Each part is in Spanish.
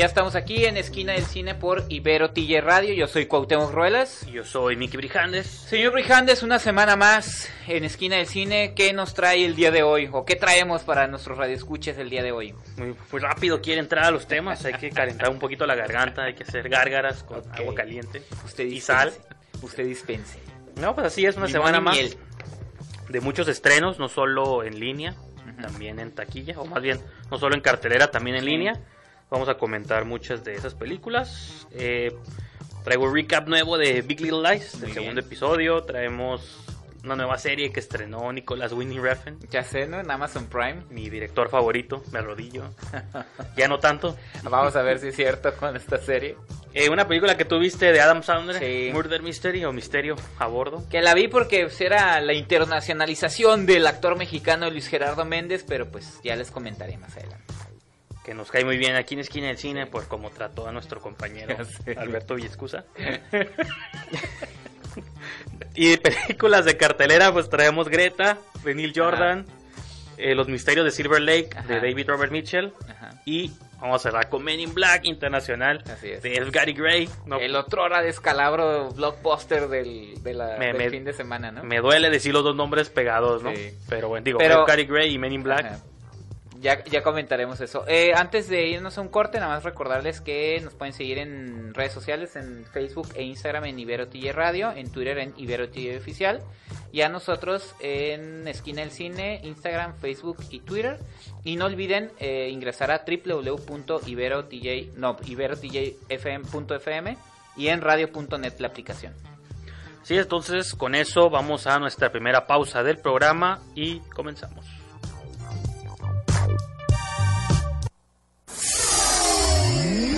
Ya estamos aquí en Esquina del Cine por Ibero TJ Radio. Yo soy Cuauhtémoc Ruelas. Yo soy Miki Brijandes. Señor Brijandes, una semana más en Esquina del Cine. ¿Qué nos trae el día de hoy? ¿O qué traemos para nuestros radioescuchas el día de hoy? Muy, muy rápido quiere entrar a los temas. Hay que calentar un poquito la garganta. Hay que hacer gárgaras con agua caliente. Usted y sal. Usted dispense. No, pues así es una Limón semana más miel. de muchos estrenos, no solo en línea, también en taquilla, o más bien, no solo en cartelera, también en Sí. línea. Vamos a comentar muchas de esas películas. Eh, traigo un recap nuevo de Big Little Lies, Muy del bien. segundo episodio. Traemos una nueva serie que estrenó Nicolas Winning Refn, Ya sé, ¿no? En Amazon Prime. mi director favorito, me arrodillo. ya no tanto. Vamos a ver si es cierto con esta serie. Eh, una película que tuviste de Adam Sandler, Sí. Murder Mystery o Misterio a bordo. Que la vi porque pues, era la internacionalización del actor mexicano Luis Gerardo Méndez, pero pues ya les comentaré más adelante. Que nos cae muy bien aquí en Esquina del Cine por cómo trató a nuestro compañero. Alberto Villescusa. y películas de cartelera, pues traemos Greta, de Neil Jordan, eh, Los Misterios de Silver Lake, Ajá. de David Robert Mitchell, Ajá. y vamos a cerrar con Men in Black Internacional, Así es. de F. Gary Gray. No, El otro hora descalabro blockbuster del, de la- Me- del me- fin de semana, ¿no? Me duele decir los dos nombres pegados, ¿no? Sí. Pero bueno, digo, Pero- F. Gary Gray y Men in Black. Ajá. Ya, ya comentaremos eso. Eh, antes de irnos a un corte, nada más recordarles que nos pueden seguir en redes sociales, en Facebook e Instagram en Ibero TJ Radio, en Twitter en Ibero TJ Oficial, y a nosotros en Esquina del Cine, Instagram, Facebook y Twitter. Y no olviden eh, ingresar a www.iberotj, no, y en radio.net la aplicación. Sí, entonces con eso vamos a nuestra primera pausa del programa y comenzamos.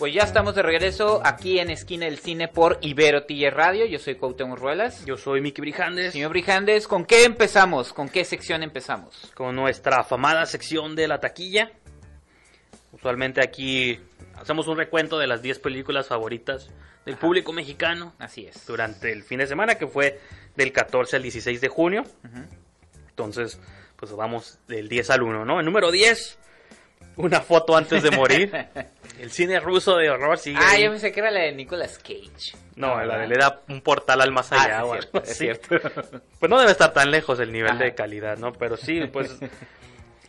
Pues ya estamos de regreso aquí en Esquina del Cine por Ibero TJ Radio. Yo soy Cuauhtémoc Ruelas. Yo soy Miki Brijandes. Señor Brijandes, ¿con qué empezamos? ¿Con qué sección empezamos? con nuestra afamada sección de la taquilla. Usualmente aquí hacemos un recuento de las 10 películas favoritas del público mexicano Así es. durante el fin de semana, que fue del 14 al 16 de junio. Entonces, pues vamos del 10 al 1, ¿no? El número 10, una foto antes de morir. El cine ruso de horror sigue. Ah, ahí. yo pensé que era la de Nicolas Cage. No, la de le da un portal al más Ah, allá. sí, o es algo cierto, es así. cierto. Pues no debe estar tan lejos el nivel Ajá. de calidad, ¿no? Pero sí, pues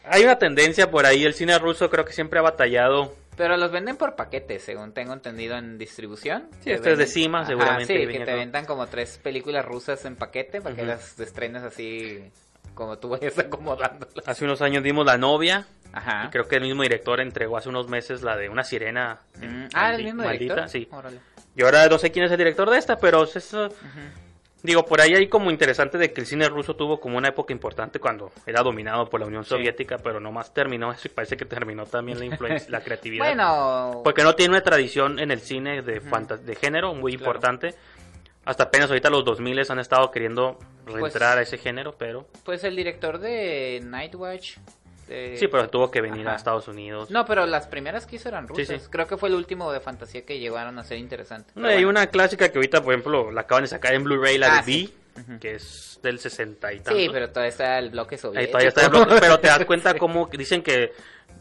hay una tendencia por ahí. El cine ruso creo que siempre ha batallado. Pero los venden por paquetes, según tengo entendido en distribución. Sí, esto es de Cima, Ajá, seguramente Sí, que te vendan como tres películas rusas en paquete para que las estrenes así como tú vayas acomodándolas. Hace unos años dimos La novia. Ajá. Y creo que el mismo director entregó hace unos meses la de una sirena. Mm, Ah, el mismo maldita, director. Sí. Órale. Y ahora no sé quién es el director de esta, pero es eso. Digo, por ahí hay como interesante de que el cine ruso tuvo como una época importante cuando era dominado por la Unión Sí. Soviética, pero nomás terminó eso y parece que terminó también la influencia, la creatividad. Bueno, Porque no tiene una tradición en el cine de, género muy Claro. importante. Hasta apenas ahorita los 2000 han estado queriendo reentrar a ese género, pero... pues el director de Nightwatch. de- Sí, pero tuvo que venir Ajá. a Estados Unidos. No, pero las primeras que hizo eran rusas. sí. Creo que fue el último de fantasía que llegaron a ser interesante. No, hay bueno. una clásica que ahorita, por ejemplo, la acaban de sacar en Blu-ray, la Ah, de sí. V, que es del 60 y tanto. Sí, pero todavía está el bloque Ahí soviético. todavía está el bloque, pero te das cuenta como dicen que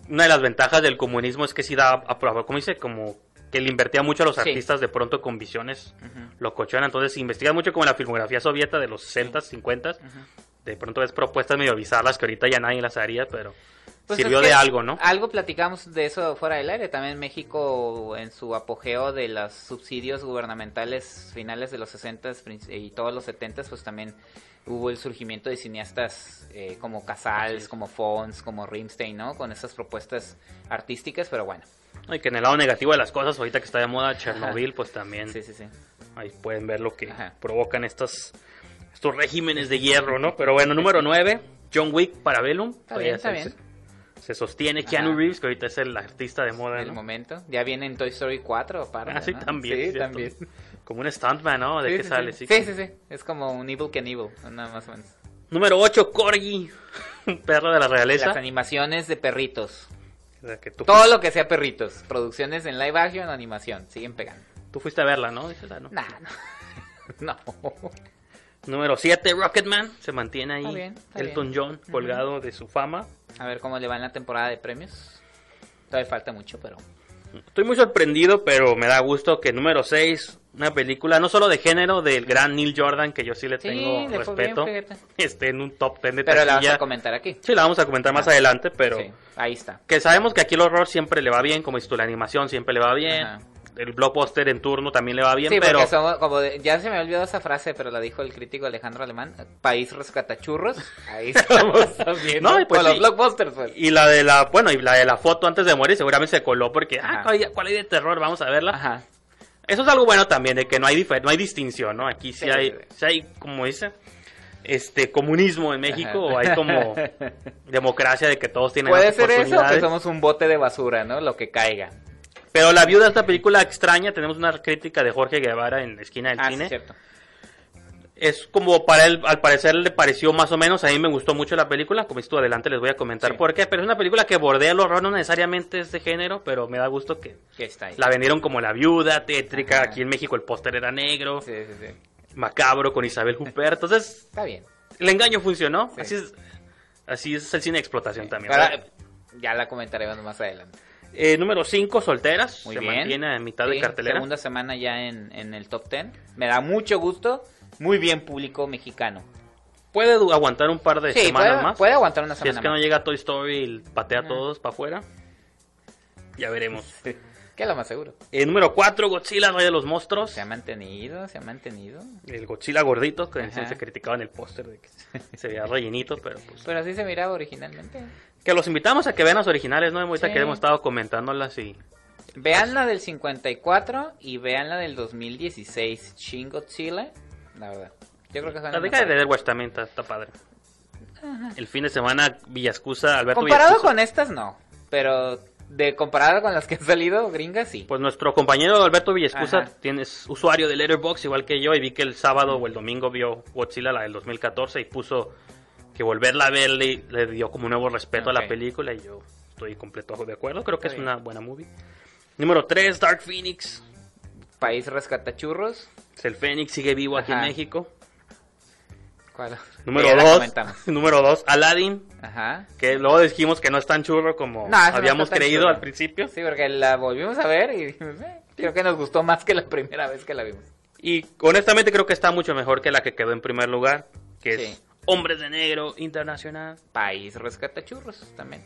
una de las ventajas del comunismo es que sí da, como dice, como que le invertía mucho a los Sí. artistas de pronto con visiones locochonas. Entonces, si investigas mucho como la filmografía sovieta de los 60s, 50s, de pronto ves propuestas medio bizarras que ahorita ya nadie las haría, pero Pues sirvió de algo, ¿no? Algo platicamos de eso fuera del aire. También México, en su apogeo de los subsidios gubernamentales finales de los 60 y todos los 70 pues también hubo el surgimiento de cineastas eh, como Casals, como Fons, como Rimstein, ¿no? Con esas propuestas artísticas, pero bueno. Y que en el lado negativo de las cosas, ahorita que está de moda Chernobyl, pues también Sí, sí, sí. ahí pueden ver lo que Ajá. provocan estos, estos regímenes de hierro, ¿no? Pero bueno, número 9, John Wick para Bellum. Está bien, está bien. Se, se sostiene Keanu Ajá. Reeves, que ahorita es el artista de moda, En el momento. Ya viene en Toy Story 4, aparte, Ah, sí, ¿no? también. Sí, también. Como un stuntman, ¿no? ¿De Sí, qué sí, sale? Sí. Sí, sí, sí, sí. Es como un Evil Knievel, nada más o menos. Número 8, Corgi, un perro de la realeza. Las animaciones de perritos. Que tú, Todo lo que sea perritos. Producciones en live action animación. Siguen pegando. tú fuiste a verla, ¿no? Dices, ah, ¿no? Nah, no. no. Número 7, Rocketman. Se mantiene ahí Está bien, está Elton bien. John colgado de su fama. A ver cómo le va en la temporada de premios. Todavía falta mucho, pero... Estoy muy sorprendido, pero me da gusto que número 6, una película no solo de género del gran Neil Jordan, que yo sí le Sí, tengo le fue bien, respeto, esté en un top 10 de Pero la taquilla. a comentar aquí. Sí, la vamos a comentar más Ah. adelante, pero Sí, ahí está. que sabemos que aquí el horror siempre le va bien, como dices tú, la animación siempre le va bien, Ajá. El blockbuster en turno también le va bien, Sí, pero somos como de- ya se me olvidó esa frase, pero la dijo el crítico Alejandro Alemán. País rescatachurros. Ahí estamos también. No, y pues Con los sí. blockbusters, pues. y la de la, bueno, y la de la foto antes de morir seguramente se coló porque, ah. ¿cuál hay, cuál hay de terror? Vamos a verla. Ajá. Eso es algo bueno también, de que no hay no hay distinción, ¿no? Aquí sí, Sí, hay, sí, hay, como dice, este comunismo en México, Ajá. o hay como democracia de que todos tienen Puede ser eso que somos un bote de basura, ¿no? Lo que caiga. Pero la viuda de esta película extraña, tenemos una crítica de Jorge Guevara en la esquina del Ah, sí, cine. cierto. es como para él, al parecer le pareció más o menos, a mí me gustó mucho la película, como esto adelante les voy a comentar Sí. por qué, pero es una película que bordea el horror, no necesariamente es de género, pero me da gusto que Que está ahí. la vendieron como la viuda, tétrica, Ajá. aquí en México el póster era negro, Sí, sí, sí. macabro con Isabel Huppert, entonces Está bien. el engaño funcionó, Sí. así es así es el cine de explotación también. Ya la comentaremos más adelante. Eh, número 5, Solteras, Muy se bien. mantiene a mitad Sí, de cartelera. Segunda semana ya en, en el top 10. Me da mucho gusto. Muy bien público mexicano. Puede aguantar un par de Sí, semanas puede, más. puede aguantar una si semana es que no más. llega Toy Story y patea a No. todos para afuera. Ya veremos. Que es lo más seguro. Eh, número 4, Godzilla, Rey de los Monstruos. Se ha mantenido, se ha mantenido. El Godzilla gordito, que Ajá. se criticaba en el póster de que se veía rellenito, pero pues... Pero así se miraba originalmente. Que los invitamos a que vean las originales, ¿no? Ahorita Sí. que hemos estado comentándolas y... Vean la del 54 y vean la del 2016, Shin Godzilla. La verdad. Yo creo que son La década de. Edward también está, está padre. El fin de semana, Villascusa, Alberto Comparado Villascusa. con estas, no. Pero de comparado con las que han salido, gringas, sí. Pues nuestro compañero Alberto Villascusa tiene, es usuario de Letterboxd igual que yo y vi que el sábado o el domingo vio Godzilla, la del 2014 y puso que volverla a ver le, le dio como un nuevo respeto a la película y yo estoy completo de acuerdo, creo que Está es bien. una buena movie. Número 3, Dark Phoenix. País rescatachurros. El Fénix sigue vivo aquí en. México. ¿Cuál? Número Ya la 2, comentamos. número 2, Aladdin, Ajá. que luego dijimos que no es tan churro como No, esa no habíamos creído al principio. Sí, porque la volvimos a ver y dijimos, eh, creo que nos gustó más que la primera vez que la vimos. Y honestamente creo que está mucho mejor que la que quedó en primer lugar, que Sí. es Hombres de Negro Internacional. País rescatachurros también.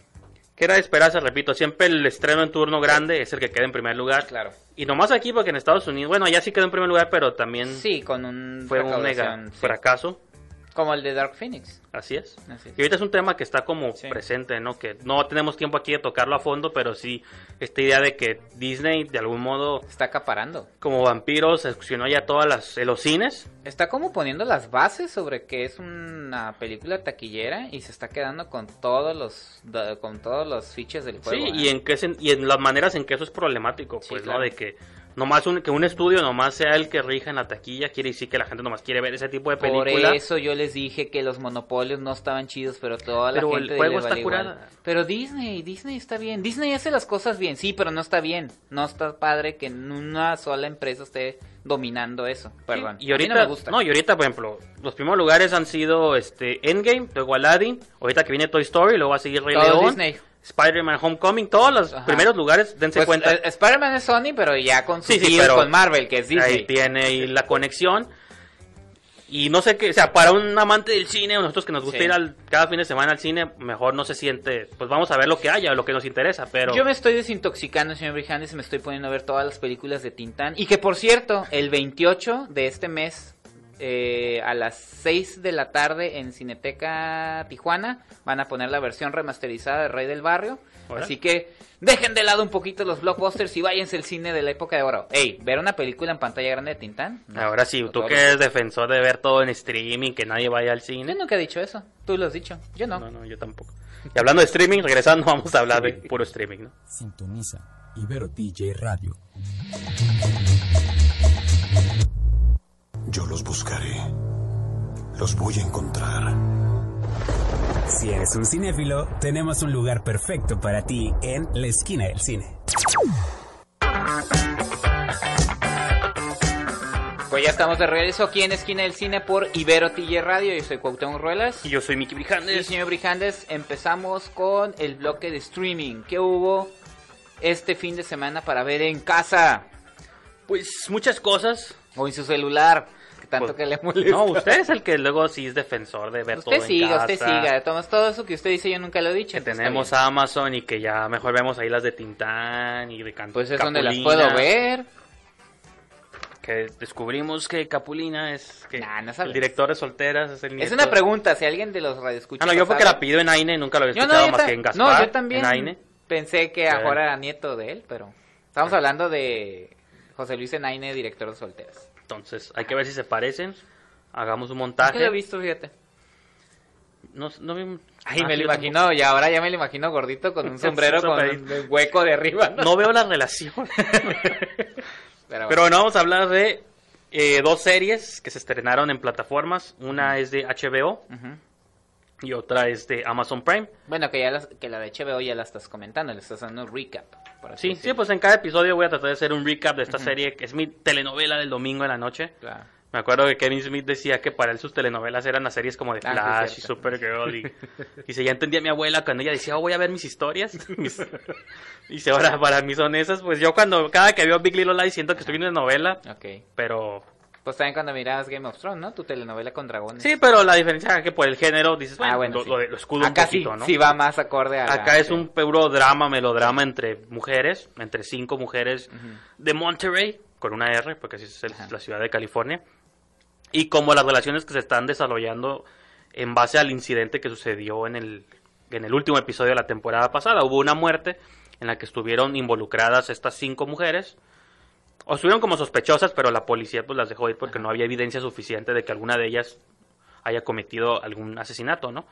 Que era de esperarse, repito, siempre el estreno en turno grande es el que queda en primer lugar. Claro. Y nomás aquí porque en Estados Unidos, bueno, allá sí quedó en primer lugar, pero también Sí, con un fue un mega sí. fracaso. Como el de Dark Phoenix. Así es. Así es. Y ahorita es un tema que está como Sí. presente, ¿no? Que no tenemos tiempo aquí de tocarlo a fondo, pero sí esta idea de que Disney de algún modo Está acaparando. como vampiros exclusionó ya todas las en los cines. Está como poniendo las bases sobre que es una película taquillera y se está quedando con todos los con todos los fiches del juego. sí, ¿eh? y en qué sen- y en las maneras en que eso es problemático, Sí, pues, claro. ¿no? De que nomás un, que un estudio nomás sea el que rija en la taquilla, quiere decir que la gente nomás quiere ver ese tipo de Por película. eso yo les dije que los monopolios no estaban chidos, pero toda la Pero el gente juego está vale curada. Pero Disney, Disney está bien. Disney hace las cosas bien, sí, pero no está bien. No está padre que en una sola empresa esté dominando eso. Perdón. Y A mí ahorita, no me gusta. no, y ahorita, por ejemplo, los primeros lugares han sido este Endgame, luego Aladdin, ahorita que viene Toy Story, luego va a seguir Rey Todo León, Disney. Spider-Man Homecoming, todos los Ajá. primeros lugares, dense Pues, cuenta. eh, Spider-Man es Sony, pero ya con su Sí, pero con Marvel, que es Disney. Ahí tiene ahí la conexión. Y no sé qué, o sea, para un amante del cine, o nosotros que nos gusta Sí. ir al, cada fin de semana al cine, mejor no se siente, pues vamos a ver lo que haya, lo que nos interesa, pero... Yo me estoy desintoxicando, señor Brijandes, y me estoy poniendo a ver todas las películas de Tintán. Y que, por cierto, el 28 de este mes, eh, a las 6 de la tarde en Cineteca Tijuana, van a poner la versión remasterizada de Rey del Barrio. Así que dejen de lado un poquito los blockbusters y váyanse al cine de la época de oro. Ey, ver una película en pantalla grande de Tintán. No, Ahora sí, tú que eres defensor de ver todo en streaming, que nadie vaya al Yo cine. nunca he dicho eso. Tú lo has dicho. Yo no. No, no, yo tampoco. Y hablando de streaming, regresando, vamos a hablar de puro streaming, ¿no? Sintoniza Ibero DJ Radio. Yo los buscaré. Los voy a encontrar. Si eres un cinéfilo, tenemos un lugar perfecto para ti en la esquina del cine. Pues ya estamos de regreso aquí en Esquina del Cine por Ibero TJ Radio. Yo soy Cuauhtémoc Ruelas. Y yo soy Mickey Y Brijandes. señor Brijandes, empezamos con el bloque de streaming. ¿Qué hubo este fin de semana para ver en casa Pues muchas cosas. o en su celular? Tanto Pues, que le molesta. No, usted es el que luego sí es defensor de ver todo Usted en siga, casa. usted siga. Tomás, todo eso que usted dice yo nunca lo he dicho. Que tenemos está Amazon y que ya mejor vemos ahí las de Tintán y de Can bien. Pues es donde las puedo ver. Que descubrimos que Capulina es que Nah, no sabes. el director de Solteras es el Es nieto. una pregunta, si alguien de los radioescuchas Ah, no, yo porque la pido en Aine, nunca lo había no, escuchado más que en Gaspar. no, yo también En Aine. pensé que ahora era nieto de él, pero estamos hablando de José Luis Enaine, director de Solteras. Entonces, hay que ver si se parecen. Hagamos un Nunca montaje. lo he visto, fíjate. No, no vi- Ay, Ah, me lo imagino, y ahora ya me lo imagino gordito con un sombrero con un hueco de arriba. ¿no? tampoco. No veo la relación. Pero, Pero bueno, vamos a hablar de eh, dos series que se estrenaron en plataformas. Una es de HBO y otra es de Amazon Prime. Bueno, que ya las- que la de HBO ya la estás comentando, le estás dando un recap. Por así Sí, sí, pues en cada episodio voy a tratar de hacer un recap de esta serie, que es mi telenovela del domingo en la noche. Claro. Me acuerdo que Kevin Smith decía que para él sus telenovelas eran las series como de Ah, Flash y cierto. Supergirl. Y, dice, ya entendía mi abuela cuando ella decía, oh, voy a ver mis historias. Mis- dice, ahora para mí son esas. Pues yo cuando, cada que veo Big Little Lies siento que estoy viendo una novela, Ok. pero... Pues también cuando mirabas Game of Thrones, ¿no? Tu telenovela con dragones. Sí, pero la diferencia es que por el género dices, bueno, ah, bueno, lo, sí. lo, lo escudo un Acá poquito, sí, ¿no? sí va más acorde a la- Acá es sí. un puro drama, melodrama entre mujeres, entre cinco mujeres de Monterrey, con una R, porque así es el- la ciudad de California. Y como las relaciones que se están desarrollando en base al incidente que sucedió en el, en el último episodio de la temporada pasada. Hubo una muerte en la que estuvieron involucradas estas cinco mujeres. O estuvieron como sospechosas, pero la policía pues las dejó ir porque no había evidencia suficiente de que alguna de ellas haya cometido algún asesinato, ¿no?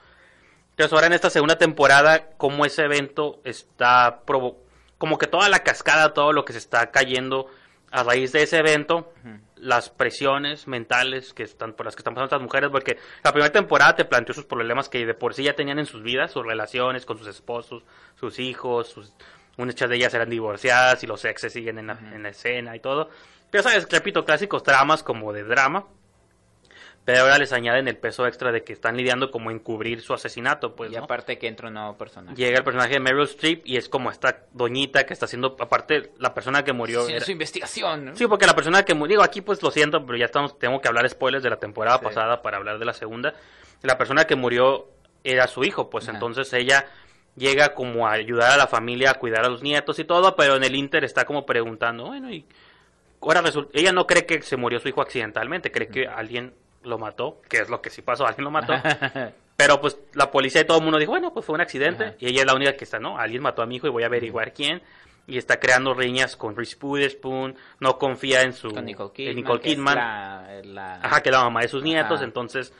Entonces ahora en esta segunda temporada, como ese evento está provo como que toda la cascada, todo lo que se está cayendo a raíz de ese evento, las presiones mentales que están por las que están pasando estas mujeres, porque la primera temporada te planteó sus problemas que de por sí ya tenían en sus vidas, sus relaciones con sus esposos, sus hijos, sus, muchas de ellas eran divorciadas y los exes siguen en la, en la escena y todo. Pero sabes, repito, clásicos dramas como de drama, pero ahora les añaden el peso extra de que están lidiando como encubrir su asesinato, pues, y ¿no? aparte que entra un nuevo personaje. Llega el personaje de Meryl Streep y es como esta doñita que está haciendo, aparte, la persona que murió. Sí, era- su investigación, ¿no? Sí, porque la persona que murió, digo, aquí pues lo siento, pero ya estamos, tengo que hablar spoilers de la temporada Sí. pasada para hablar de la segunda. La persona que murió era su hijo, pues Ajá. entonces ella llega como a ayudar a la familia a cuidar a los nietos y todo, pero en el Inter está como preguntando, bueno, y ahora resulta, ella no cree que se murió su hijo accidentalmente, cree que alguien lo mató, que es lo que sí pasó, alguien lo mató. Pero pues la policía y todo el mundo dijo, bueno, pues fue un accidente. Ajá. Y ella es la única que está, no, alguien mató a mi hijo y voy a averiguar quién. Y está creando riñas con Reese Witherspoon, no confía en su... Con Nicole Kidman. Nicole que es Kidman. la- la- Ajá, que es la mamá de sus nietos, Ajá. entonces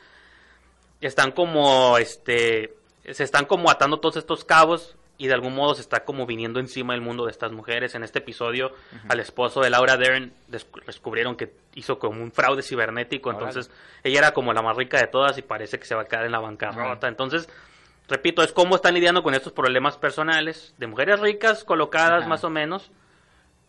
están como, este, se están como atando todos estos cabos y de algún modo se está como viniendo encima el mundo de estas mujeres. En este episodio, al esposo de Laura Dern descu- descubrieron que hizo como un fraude cibernético, entonces ella era como la más rica de todas y parece que se va a quedar en la bancarrota. Entonces, repito, es cómo están lidiando con estos problemas personales de mujeres ricas colocadas más o menos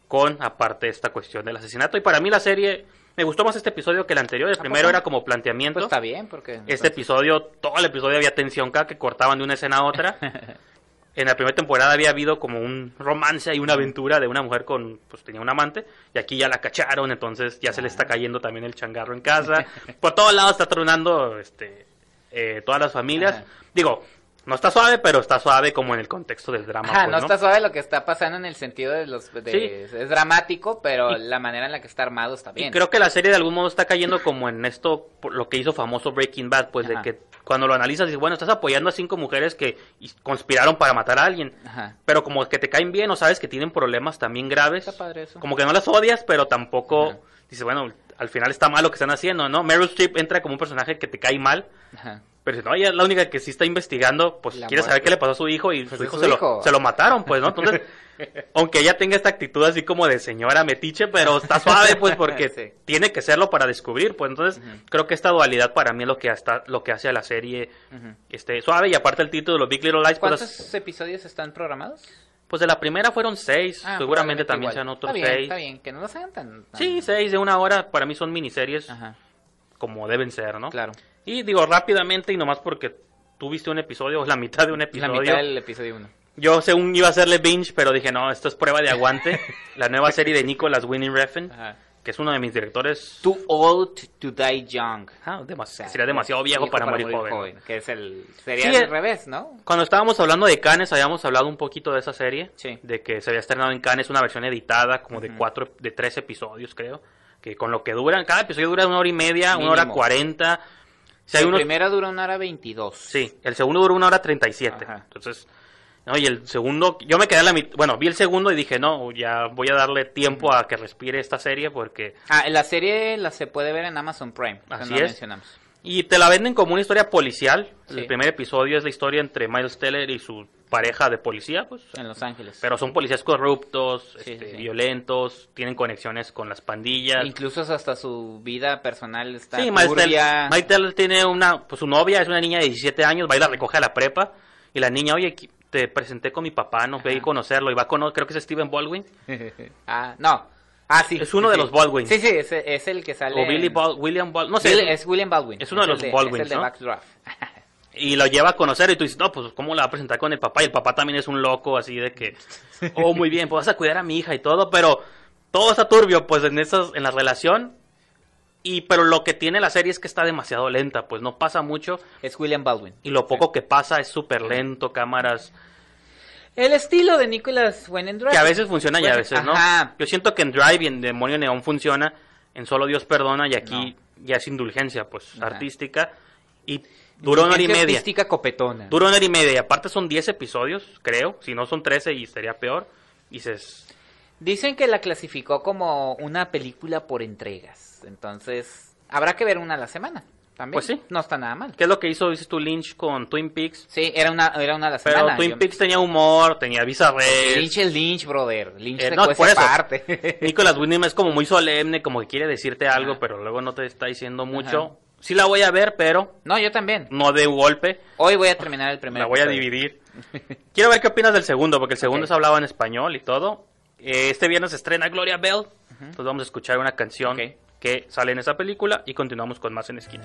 con aparte esta cuestión del asesinato. Y para mí la serie me gustó más este episodio que el anterior. El ¿A primero poco? era como planteamiento. Pues está bien, porque... Este episodio, todo el episodio había tensión cada que cortaban de una escena a otra. en la primera temporada había habido como un romance y una aventura de una mujer con, pues tenía un amante, y aquí ya la cacharon, entonces ya se le está cayendo también el changarro en casa. Por todos lados está tronando este, eh, todas las familias. Digo, no está suave, pero está suave como en el contexto del drama. Ajá, pues, no está suave lo que está pasando en el sentido de los... de- Es dramático, pero la manera en la que está armado está bien. Y creo que la serie de algún modo está cayendo como en esto, por lo que hizo famoso Breaking Bad, pues Ajá. de que cuando lo analizas dices, bueno, estás apoyando a cinco mujeres que conspiraron para matar a alguien, Ajá. pero como que te caen bien o sabes que tienen problemas también graves, Está padre eso. como que no las odias, pero tampoco Ajá. dices, bueno, al final está mal lo que están haciendo, ¿no? Meryl Streep entra como un personaje que te cae mal, Ajá. Pero dices, no, ella es la única que sí está investigando, pues La quiere saber qué le pasó a su hijo y Pues su hijo, su se, hijo. Lo, se lo mataron, pues, ¿no? Entonces, aunque ella tenga esta actitud así como de señora metiche, pero está suave, pues, porque Sí. tiene que serlo para descubrir, pues, entonces, creo que esta dualidad para mí es lo que, hasta, lo que hace a la serie este, suave, y aparte el título, Big Little Lies, pues, ¿Cuántos episodios están programados? pues de la primera fueron seis, Ah, seguramente probablemente también igual. sean otros está bien, seis. Está bien, que no los hagan tan... tan- Sí, seis de una hora, para mí son miniseries Ajá, como deben ser, ¿no? claro. Y digo rápidamente, y nomás porque tú viste un episodio, o la mitad de un La episodio. mitad del episodio 1. Yo según iba a hacerle binge, pero dije, no, esto es prueba de aguante. la nueva serie de Nicholas Winning Refn, Ajá. que es uno de mis directores. Too old to die young. Ah, demas- O sea, sería demasiado viejo, para, morir, joven. Que es el... Sería Sí, al eh. revés, ¿no? Cuando estábamos hablando de Cannes, habíamos hablado un poquito de esa serie. Sí. De que se había estrenado en Cannes una versión editada, como de Ujú. cuatro, de tres episodios, creo. Que con lo que duran, cada episodio dura una hora y media, una hora Mínimo. cuarenta. Si el primero dura una hora 22. Sí, el segundo duró una hora treinta y siete. Ajá. Entonces, no, y el segundo, yo me quedé a la mitad, bueno, vi el segundo y dije, no, ya voy a darle tiempo a que respire esta serie porque... Ah, la serie la se puede ver en Amazon Prime. Así no es. mencionamos. Y te la venden como una historia policial. Sí. El primer episodio es la historia entre Miles Teller y su pareja de policía, pues. En Los Ángeles. Pero son policías corruptos, Sí, este, sí, violentos, tienen conexiones con las pandillas. Incluso hasta su vida personal está Sí, Teller tiene una, pues su novia es una niña de 17 años, va y la recoge a la prepa. Y la niña, oye, te presenté con mi papá, no ve a conocerlo. Y va a conocer, creo que es Steven Baldwin. ah, no. Ah, sí. Es uno sí, de los Baldwin. Sí, sí, es, es el que sale. O Billy en- Bal- William Baldwin, no sé. Es William Baldwin. Es uno de los Baldwins, Es el de ¿no? Backdraft. Y lo lleva a conocer y tú dices, no, pues ¿cómo la va a presentar con el papá? Y el papá también es un loco así de que, oh, muy bien, pues vas a cuidar a mi hija y todo, pero todo está turbio pues en, esas, en la relación. Y pero lo que tiene la serie es que está demasiado lenta, pues no pasa mucho es William Baldwin. y lo poco que pasa es súper lento, cámaras El estilo de Nicholas Winning Drive. que a veces funcionan y a veces no. Yo siento que en Drive y en Demonio Neón funciona, en Solo Dios Perdona y aquí ya es indulgencia pues Ajá. artística y duró una hora y media. copetona. Dura una hora y media. y Aparte son 10 episodios, creo. Si no son 13 y sería peor. Y dices, Dicen que la clasificó como una película por entregas. Entonces, habrá que ver una a la semana. También. Pues sí. No está nada mal. ¿qué es lo que hizo, dices tú, Lynch con Twin Peaks? Sí, era una, era una a la Pero semana. Twin Yo- Peaks tenía humor, tenía Red. Lynch es Lynch, brother. Lynch Eh, se no, por eso. aparte. Nicolas Winding es como muy solemne, como que quiere decirte algo, Ajá. pero luego no te está diciendo mucho. Ajá. Sí la voy a ver, pero no, yo también. no de golpe. Hoy voy a terminar el primer La voy a dividir. Quiero ver qué opinas del segundo, porque el segundo Ok. es hablado en español y todo. Eh, Este viernes se estrena Gloria Bell. Entonces vamos a escuchar una canción que sale en esa película y continuamos con más en esquina.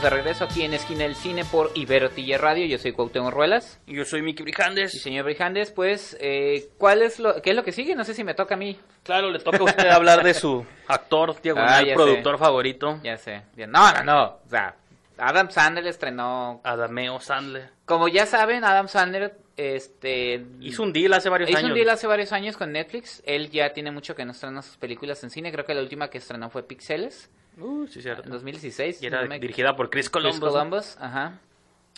Estamos de regreso aquí en Esquina del Cine por Ibero Tilla Radio. Yo soy Cuauhtémoc Ruelas. Yo soy Miki Y Brijandes. señor Brijandes, pues, eh, ¿cuál es lo, qué es lo que sigue? No sé si me toca a mí. Claro, le toca a usted hablar de su actor, diagonal, Ah, productor sé. favorito, Ya sé. No, no, no. O sea, Adam Sandler estrenó... Adameo Sandler. Como ya saben, Adam Sandler este, Hizo un deal hace varios hizo años. un deal hace varios años con Netflix. Él ya tiene mucho que no estrena sus películas en cine. Creo que la última que estrenó fue Pixeles. Uh, sí, cierto. en 2016. Y era no me- dirigida por Chris Columbus. Chris Columbus, ajá.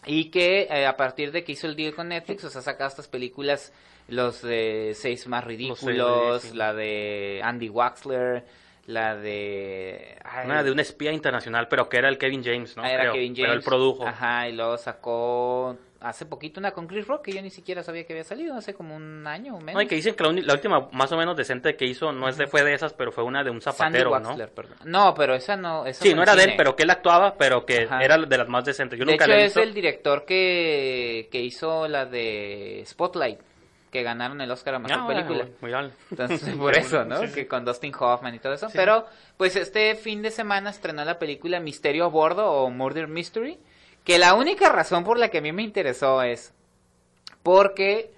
Y que eh, a partir de que hizo el deal con Netflix, o sea, sacado estas películas, los de Seis Más Ridículos, la de Andy Waxler, la de... ay, Una de un espía internacional, pero que era el Kevin James, ¿no? ah, era Creo. Kevin James. Pero él produjo. Ajá, y luego sacó hace poquito una con Chris Rock, que yo ni siquiera sabía que había salido, hace como un año o menos. No, y que dicen que la, la última más o menos decente que hizo no es de, fue de esas, pero fue una de un Sandy zapatero, ¿no? Waxler, perdón. No, pero esa no... Esa Sí, no era de él, cine. pero que él actuaba, pero que Ajá. era de las más decentes. Yo de nunca hecho, la he es visto. el director que, que hizo la de Spotlight, que ganaron el Oscar a Mejor Ah, Película. bien. Entonces, por eso, ¿no? Sí, sí. Que con Dustin Hoffman y todo eso. Pero, pues este fin de semana estrenó la película Misterio a Bordo o Murder Mystery, que la única razón por la que a mí me interesó es porque,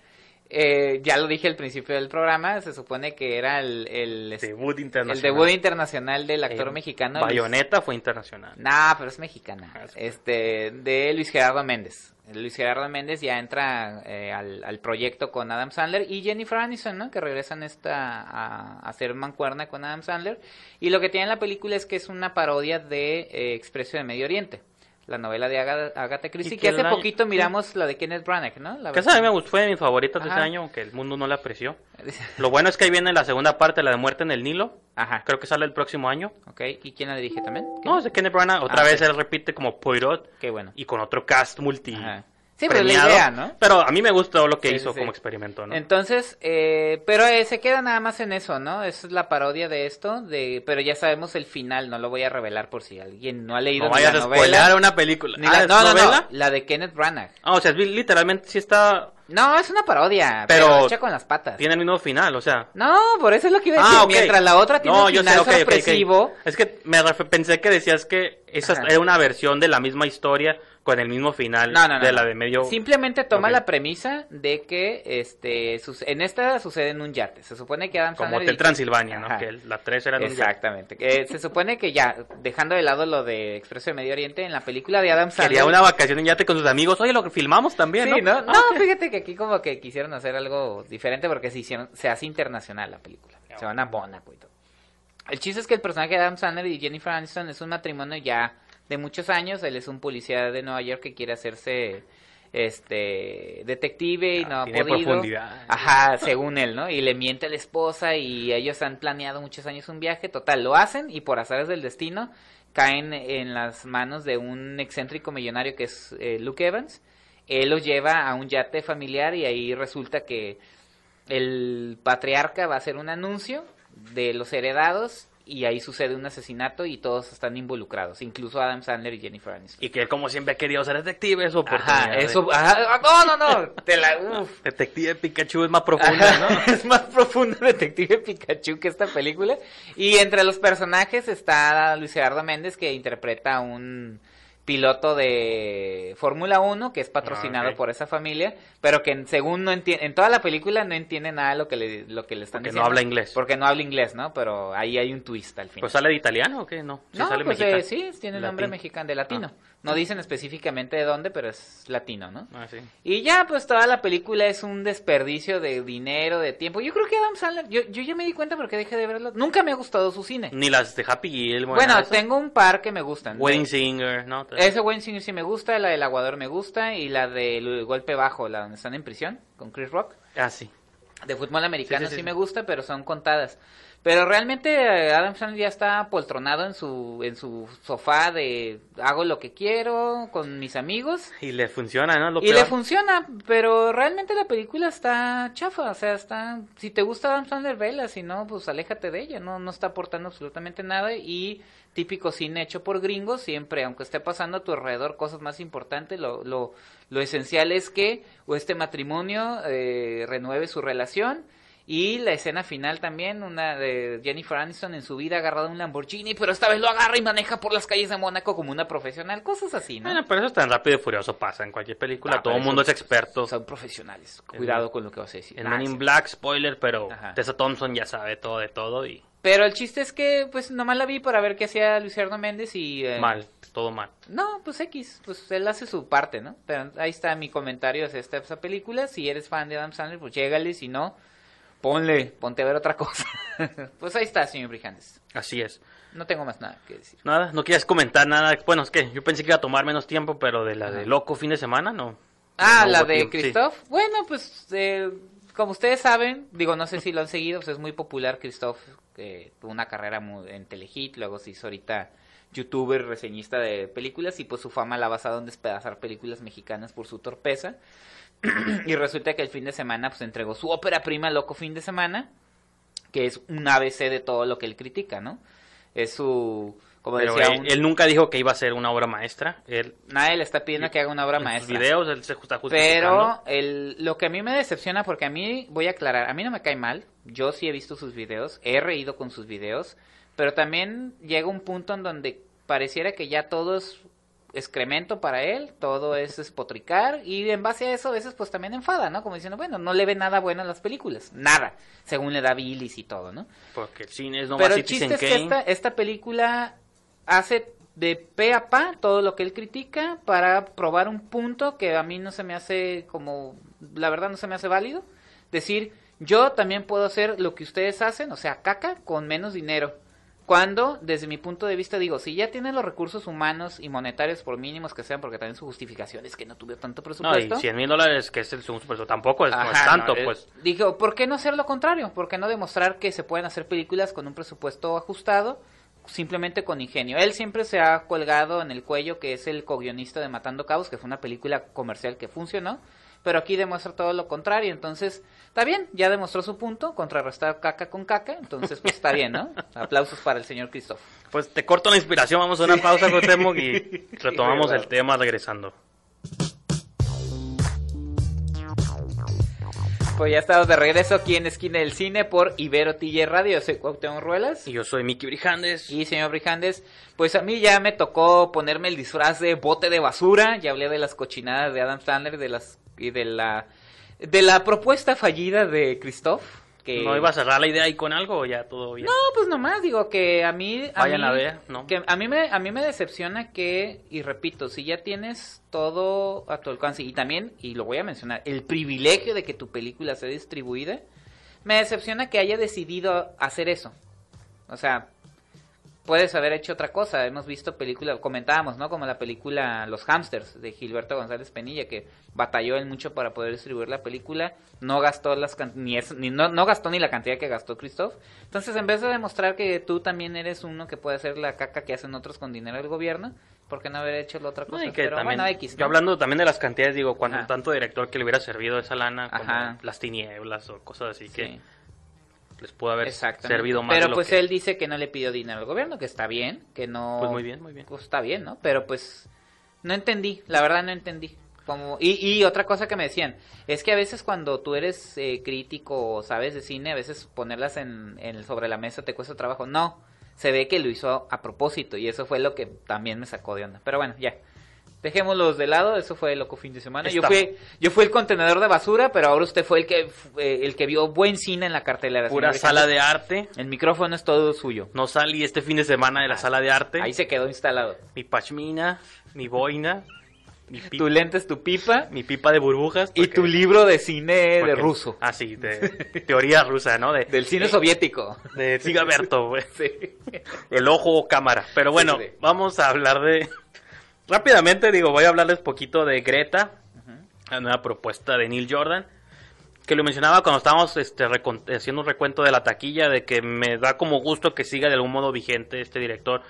eh, ya lo dije al principio del programa, se supone que era el, el, Debut el internacional. debut internacional del actor Eh, mexicano. Luis- Bayonetta fue internacional. Nah, pero es mexicana. Ah. Este, de Luis Gerardo Méndez. Luis Gerardo Méndez ya entra eh, al, al proyecto con Adam Sandler y Jennifer Aniston, ¿no? Que regresan esta a, hacer mancuerna con Adam Sandler. Y lo que tiene la película es que es una parodia de eh, de Medio Oriente. La novela de Aga- Agatha Christie, Y que que hace año- poquito miramos la de Kenneth Branagh, ¿no? La Que esa a mí me gustó, fue de mis favoritas de ese año, aunque el mundo no la apreció. Lo bueno es que ahí viene la segunda parte, la de Muerte en el Nilo. Ajá. Creo que sale el próximo año. Ok, ¿y quién la dirige también? No, es de Kenneth Branagh. Otra Ah, vez sí. él repite como Poirot Qué bueno. y con otro cast multi. Ajá. Sí, pero es la premiado. idea, ¿no? Pero a mí me gustó lo que Sí, hizo sí, como experimento, ¿no? Entonces, eh, pero eh, se queda nada más en eso, ¿no? Esa es la parodia de esto, de, pero ya sabemos el final, no lo voy a revelar por si alguien no ha leído no ni vayas la a novela. spoilear una película. ni Ah, la- ¿es no, no, novela? no, la de Kenneth Branagh. Ah, o sea, literalmente sí está... No, es una parodia, pero, Pero hecha con las patas. Tiene el mismo final, o sea... No, por eso es lo que iba a decir. Ah, ok. Mientras la otra tiene No, un final sé, ok, ok, ok. sorpresivo. Es que me pensé que decías que esa Ajá. era una versión de la misma historia con el mismo final No, no, no. de la de medio... Simplemente toma la premisa de que este en esta sucede en un yate. Se supone que Adam Como Sandler Hotel y- Transilvania, ¿no? Ajá. Que la 3 era de un Exactamente. Que se supone que ya, dejando de lado lo de Expreso de Medio Oriente, en la película de Adam Sandler... Quería una vacación en yate con sus amigos. Oye, lo que filmamos también, Sí, ¿no? ¿no? No, fíjate que aquí como que quisieron hacer algo diferente porque se hicieron, se hace internacional la película. Se van a Mónaco y todo. El chiste es que el personaje de Adam Sandler y Jennifer Aniston es un matrimonio ya de muchos años. Él es un policía de Nueva York que quiere hacerse este detective y no ha podido. profundidad. Ajá, según él, ¿no? Y le miente a la esposa y ellos han planeado muchos años un viaje. Total, lo hacen y por azares del destino caen en las manos de un excéntrico millonario que es eh, Luke Evans. Él los lleva a un yate familiar y ahí resulta que el patriarca va a hacer un anuncio de los heredados y ahí sucede un asesinato y todos están involucrados, incluso Adam Sandler y Jennifer Aniston. Y que él como siempre ha querido ser detective, es oportunidad. Ajá, de- eso, ajá, no, no, no, te la, uf. Detective Pikachu es más profunda, Ajá, ¿no? es más profundo Detective Pikachu que esta película. Y entre los personajes está Luis Gerardo Méndez que interpreta a un piloto de Fórmula 1 que es patrocinado Ah, ok. por esa familia, pero que según no entiende, en toda la película no entiende nada de lo que le, lo que le están Porque no diciendo. habla inglés. Porque no habla inglés, ¿no? Pero ahí hay un twist al final. Pues sale de italiano o qué? No, sí no, sale pues mexicano. eh, sí, tiene nombre Latino. mexicano, de latino. Ah. No dicen específicamente de dónde, pero es latino, ¿no? Ah, sí. Y ya, pues toda la película es un desperdicio de dinero, de tiempo. Yo creo que Adam Sandler, yo, yo ya me di cuenta porque dejé de verlo. Nunca me ha gustado su cine. Ni las de Happy Gilmore. Bueno, tengo un par que me gustan. Wedding Singer, ¿no? Ese Wedding Singer sí me gusta, la del Aguador me gusta y la del Golpe Bajo, la donde están en prisión, con Chris Rock. Ah, sí. De fútbol americano Sí, sí, sí, sí, me gusta, pero son contadas. Pero realmente eh, Adam Sandler ya está poltronado en su en su sofá de hago lo que quiero con mis amigos Y le funciona, ¿no? Lo y le funciona, pero realmente la película está chafa, o sea, está si te gusta Adam Sandler vela, si no pues aléjate de ella, no no está aportando absolutamente nada y típico cine hecho por gringos, siempre aunque esté pasando a tu alrededor cosas más importantes, lo lo, lo esencial es que o este matrimonio eh, renueve su relación Y la escena final también, una de Jennifer Aniston en su vida agarrada un Lamborghini, pero esta vez lo agarra y maneja por las calles de Mónaco como una profesional, cosas así, ¿no? Bueno, pero eso es tan rápido y furioso pasa en cualquier película. Ah, Todo el mundo es experto. Son profesionales. Cuidado con lo que vas a decir. En Men sí. in Black, spoiler, pero Ajá. Tessa Thompson ya sabe todo de todo y Pero el chiste es que, pues, nomás la vi para ver qué hacía Fernando Méndez y... eh, mal, todo mal. No, pues X, pues él hace su parte, ¿no? Pero ahí está mi comentario hacia esta, esta película. Si eres fan de Adam Sandler, pues llégale, si no, ponle, ponte a ver otra cosa. pues ahí está, señor Brijandes. Así es. No tengo más nada que decir. Nada, no quieres comentar nada. Bueno, es que yo pensé que iba a tomar menos tiempo, pero de la de. Loco fin de semana, no. Ah, No la de sí. Christoph. Bueno, pues eh, como ustedes saben, digo, no sé si lo han seguido, pues es muy popular Christoph, que tuvo una carrera muy- en Telehit, luego se hizo ahorita youtuber, reseñista de películas y pues su fama la ha basado en despedazar películas mexicanas por su torpeza. y resulta que el fin de semana pues entregó su ópera prima Loco Fin de Semana, que es un ABC de todo lo que él critica, ¿no? Es su, como Pero decía, él, un- él nunca dijo que iba a ser una obra maestra. Él, nadie le está pidiendo que haga una obra en maestra. sus videos, él se está. Pero el, lo que a mí me decepciona, porque a mí, voy a aclarar, a mí no me cae mal, yo sí he visto sus videos, he reído con sus videos, pero también llega un punto en donde pareciera que ya todo es excremento para él, todo es espotricar, y en base a eso a veces pues también enfada, ¿no? Como diciendo, bueno, no le ve nada bueno a las películas, nada, según le da bilis y todo, ¿no? Porque el cine es no Pero el chiste es que esta, esta película hace de pe a pa todo lo que él critica para probar un punto que a mí no se me hace como, la verdad no se me hace válido. Decir, yo también puedo hacer lo que ustedes hacen, o sea, caca con menos dinero. Cuando, desde mi punto de vista, digo, si ya tiene los recursos humanos y monetarios, por mínimos que sean, porque también su justificación es que no tuve tanto No, presupuesto. y 100 mil dólares, que es el presupuesto, tampoco es, no tanto, no, pues. Dijo, ¿por qué no hacer lo contrario? ¿Por qué no demostrar que se pueden hacer películas con un presupuesto ajustado, simplemente con ingenio? Él siempre se ha colgado en el cuello que es el co-guionista de Matando Cabos, que fue una película comercial que funcionó, pero aquí demuestra todo lo contrario, entonces, está bien, ya demostró su punto, contrarrestar caca con caca, entonces pues está bien, ¿no? Aplausos para el señor Christoph. Pues te corto la inspiración, vamos a una pausa, Cuauhtémoc, y retomamos el tema regresando. Pues ya estamos de regreso aquí en Esquina del Cine por Ibero TJ Radio, yo soy Cuauhtémoc Ruelas. Y yo soy Miki Brijandes. Y señor Brijandes, pues a mí ya me tocó ponerme el disfraz de bote de basura. Ya hablé de las cochinadas de Adam Sandler de las, y de la de la propuesta fallida de Christoph. Que... ¿No iba a cerrar la idea ahí con algo o ya todo bien? No, pues nomás digo que a mí... A Vayan mí, a ver, ¿no? Que a mí, me, a mí me decepciona que, y repito, si ya tienes todo a tu alcance, y también, y lo voy a mencionar, el privilegio de que tu película sea distribuida, me decepciona que haya decidido hacer eso. O sea, puedes haber hecho otra cosa. Hemos visto películas, comentábamos, ¿no? Como la película Los Hamsters de Gilberto González Penilla, que batalló él mucho para poder distribuir la película. No gastó las ni, es- ni no, no gastó ni la cantidad que gastó Christoph. Entonces, en vez de demostrar que tú también eres uno que puede hacer la caca que hacen otros con dinero del gobierno, ¿por qué no haber hecho la otra No, cosa? y que Pero también, bueno, X. yo ¿no? hablando también de las cantidades, digo, cuando Ajá. tanto director que le hubiera servido esa lana, como Ajá. las tinieblas o cosas así que. Les pudo haber servido más. de Pero lo pues que- él dice que no le pidió dinero al gobierno, que está bien, que no... Pues muy bien, muy bien. Pues está bien, ¿no? Pero pues no entendí, la verdad no entendí. Como, y, y otra cosa que me decían, es que a veces cuando tú eres eh, crítico o sabes de cine, a veces ponerlas en, en- sobre la mesa te cuesta trabajo. No, se ve que lo hizo a propósito y eso fue lo que también me sacó de onda. Pero bueno, ya. Dejémoslos de lado, eso fue el loco fin de semana. Yo fui, yo fui el contenedor de basura, pero ahora usted fue el que eh, el que vio buen cine en la cartelera. Pura señor sala de arte. El micrófono es todo suyo. No salí este fin de semana de la sala de arte. Ahí se quedó instalado. Mi pashmina, mi boina, mi, Tu lente es tu pipa mi pipa de burbujas. y tu libro de cine de ruso. Ah, sí, de teoría rusa, ¿no? De, Del cine soviético. De Sigaberto, güey. Sí. El ojo cámara. Pero bueno, Sí, sí. vamos a hablar de... Rápidamente, digo, voy a hablarles poquito de Greta, la nueva propuesta de Neil Jordan, que lo mencionaba cuando estábamos este, haciendo un recuento de la taquilla, de que me da como gusto que siga de algún modo vigente este director,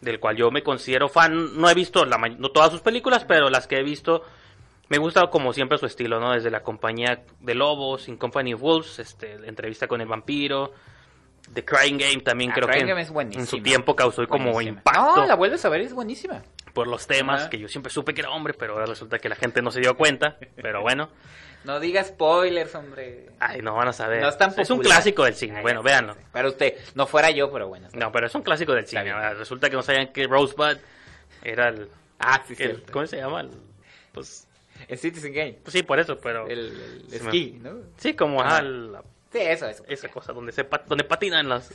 del cual yo me considero fan. No he visto la no todas sus películas, pero las que he visto me gusta como siempre su estilo, ¿no? Desde la compañía de lobos, In Company of Wolves, este, la entrevista con el vampiro, The Crying Game también Ah, creo Crying que Game es en su tiempo causó como Buenísima. impacto. No, la vuelves a ver, es buenísima. por los temas, Ajá. que yo siempre supe que era hombre, pero ahora resulta que la gente no se dio cuenta. Pero bueno, No diga spoilers, hombre. ay, no van a saber. No es tan es un clásico del cine, Ay, bueno, véanlo. Para usted, no fuera yo, pero bueno. No, pero es un clásico del cine. ¿verdad? Resulta que no sabían que Rosebud era el... Ah, sí, el- sí. ¿Cómo se llama? El- pues, El Citizen Game. pues sí, por eso, pero... El, el Se me- esquí, ¿no? Sí, como Ajá. ajá, la- Sí, eso, eso. esa cosa donde se pa- donde patinan las...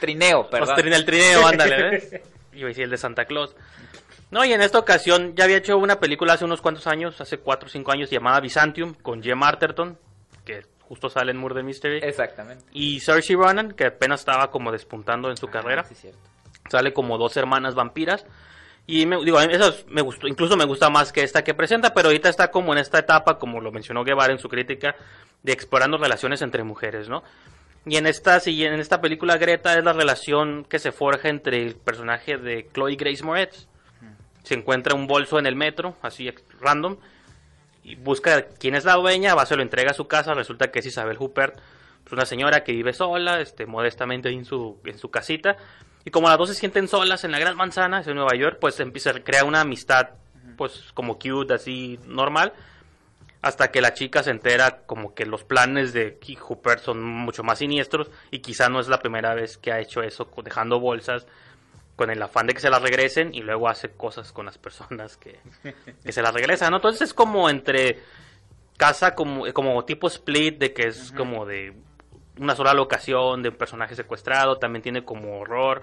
Trineo, perdón. Los el trineo, ándale, ¿ves? Yo iba a decir el de Santa Claus. No, y en esta ocasión ya había hecho una película hace unos cuantos años, hace 4 o 5 años, llamada Byzantium, con Jem Arterton, que justo sale en Murder Mystery. Exactamente. Y Saoirse Ronan, que apenas estaba como despuntando en su carrera. Ah, sí, cierto. Sale como dos hermanas vampiras. Y me, digo, eso me gustó, incluso me gusta más que esta que presenta, pero ahorita está como en esta etapa, como lo mencionó Guevara en su crítica, de explorando relaciones entre mujeres, ¿no? Y en esta, si- en esta película Greta es la relación que se forja entre el personaje de Chloe Grace Moretz. Se encuentra un bolso en el metro, así random, y busca quién es la dueña, va, se lo entrega a su casa, resulta que es Isabel Huppert, pues una señora que vive sola, este, modestamente en su, en su casita, y como las dos se sienten solas en la gran manzana, es en Nueva York, pues empieza a crear una amistad, pues como cute, así normal, hasta que la chica se entera como que los planes de Ki- Huppert son mucho más siniestros, y quizá no es la primera vez que ha hecho eso, dejando bolsas con el afán de que se las regresen y luego hace cosas con las personas que, que se las regresan, ¿no? Entonces es como entre casa como, como tipo split de que es como de una sola locación de un personaje secuestrado, también tiene como horror,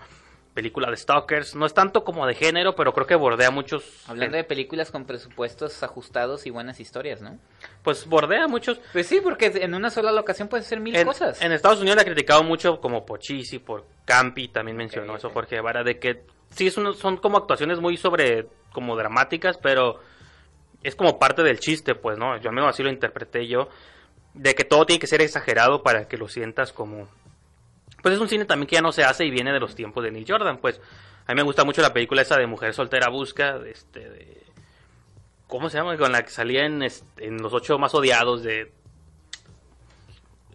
película de stalkers, no es tanto como de género, pero creo que bordea muchos Hablando de películas con presupuestos ajustados y buenas historias, ¿no? pues bordea muchos Pues sí, porque en una sola locación puedes hacer mil en, cosas. en Estados Unidos le ha criticado mucho como por Chisi, por Campi, también mencionó eso. Jorge Guevara, de que sí es uno- son como actuaciones muy sobre, como dramáticas, pero es como parte del chiste, pues, ¿no? Yo al menos así lo interpreté yo, de que todo tiene que ser exagerado para que lo sientas como... Pues es un cine también que ya no se hace y viene de los tiempos de Neil Jordan, pues. A mí me gusta mucho la película esa de Mujer Soltera Busca, de este, de... ¿Cómo se llama? Con la que salía en, este, en Los Ocho Más Odiados de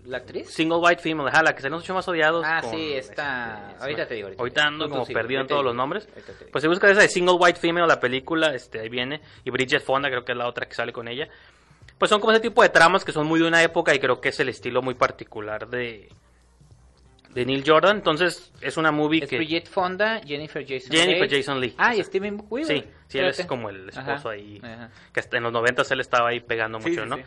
¿La actriz? Single White Female, ajá, la que se nos ocho más odiados. Ah, con, sí, está... este, ahorita te digo. Ahorita, Ahorita ando como perdido en todos los nombres. Pues se busca esa de Single White Female, la película, este, ahí viene. Y Bridget Fonda, creo que es la otra que sale con ella. Pues son como ese tipo de tramas que son muy de una época y creo que es el estilo muy particular de, de Neil Jordan. Entonces, es una movie Es que... Bridget Fonda, Jennifer Jason Jennifer. Jason Leigh. Ah, y Steven Weaver. Sí, sí, él es como el esposo Ajá, ahí. ajá. Que en los 90 él estaba ahí pegando Sí, mucho, sí, ¿no? sí.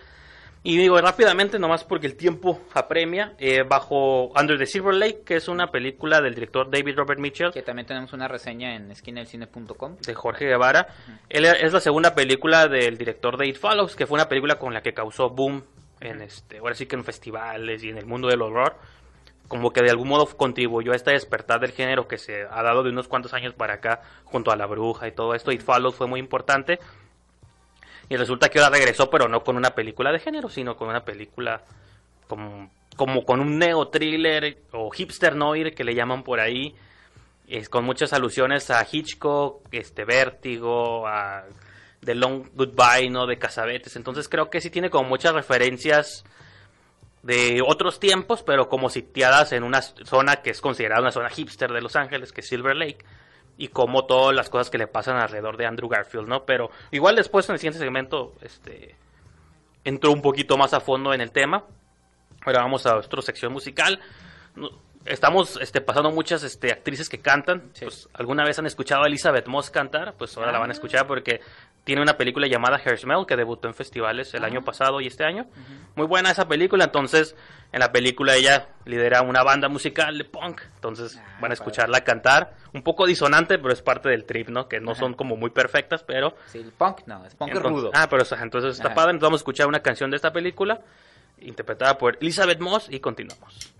Y digo rápidamente, nomás porque el tiempo apremia, eh, bajo Under the Silver Lake, que es una película del director David Robert Mitchell, Que también tenemos una reseña en esquinaelcine.com. de Jorge Guevara. Él es la segunda película del director de It Follows, que fue una película con la que causó boom en este, ahora sí que en festivales y en el mundo del horror. Como que de algún modo contribuyó a este despertar del género que se ha dado de unos cuantos años para acá, junto a La Bruja y todo esto. It Follows fue muy importante. Y resulta que ahora regresó, pero no con una película de género, sino con una película como, como con un neo thriller o hipster noir que le llaman por ahí, es con muchas alusiones a Hitchcock, este Vértigo, a The Long Goodbye, ¿no? De Casabetes. Entonces creo que sí tiene como muchas referencias de otros tiempos, pero como sitiadas en una zona que es considerada una zona hipster de Los Ángeles, que es Silver Lake, y como todas las cosas que le pasan alrededor de Andrew Garfield, ¿no? Pero igual después en el siguiente segmento, este, entró un poquito más a fondo en el tema. Ahora vamos a nuestra sección musical. Estamos este, pasando muchas este, actrices que cantan. Sí. Pues, ¿Alguna vez han escuchado a Elizabeth Moss cantar? Pues ahora la van a escuchar porque tiene una película llamada Hair Smell que debutó en festivales el año pasado y este año. Muy buena esa película. Entonces, en la película ella lidera una banda musical de punk. Entonces, Ah, van a padre. escucharla cantar. Un poco disonante, pero es parte del trip, ¿no? Que no Ajá. son como muy perfectas, pero Sí, el punk no, es punk entonces- rudo. Ah, pero o sea, entonces está Ajá. padre. Entonces vamos a escuchar una canción de esta película, interpretada por Elizabeth Moss, y continuamos.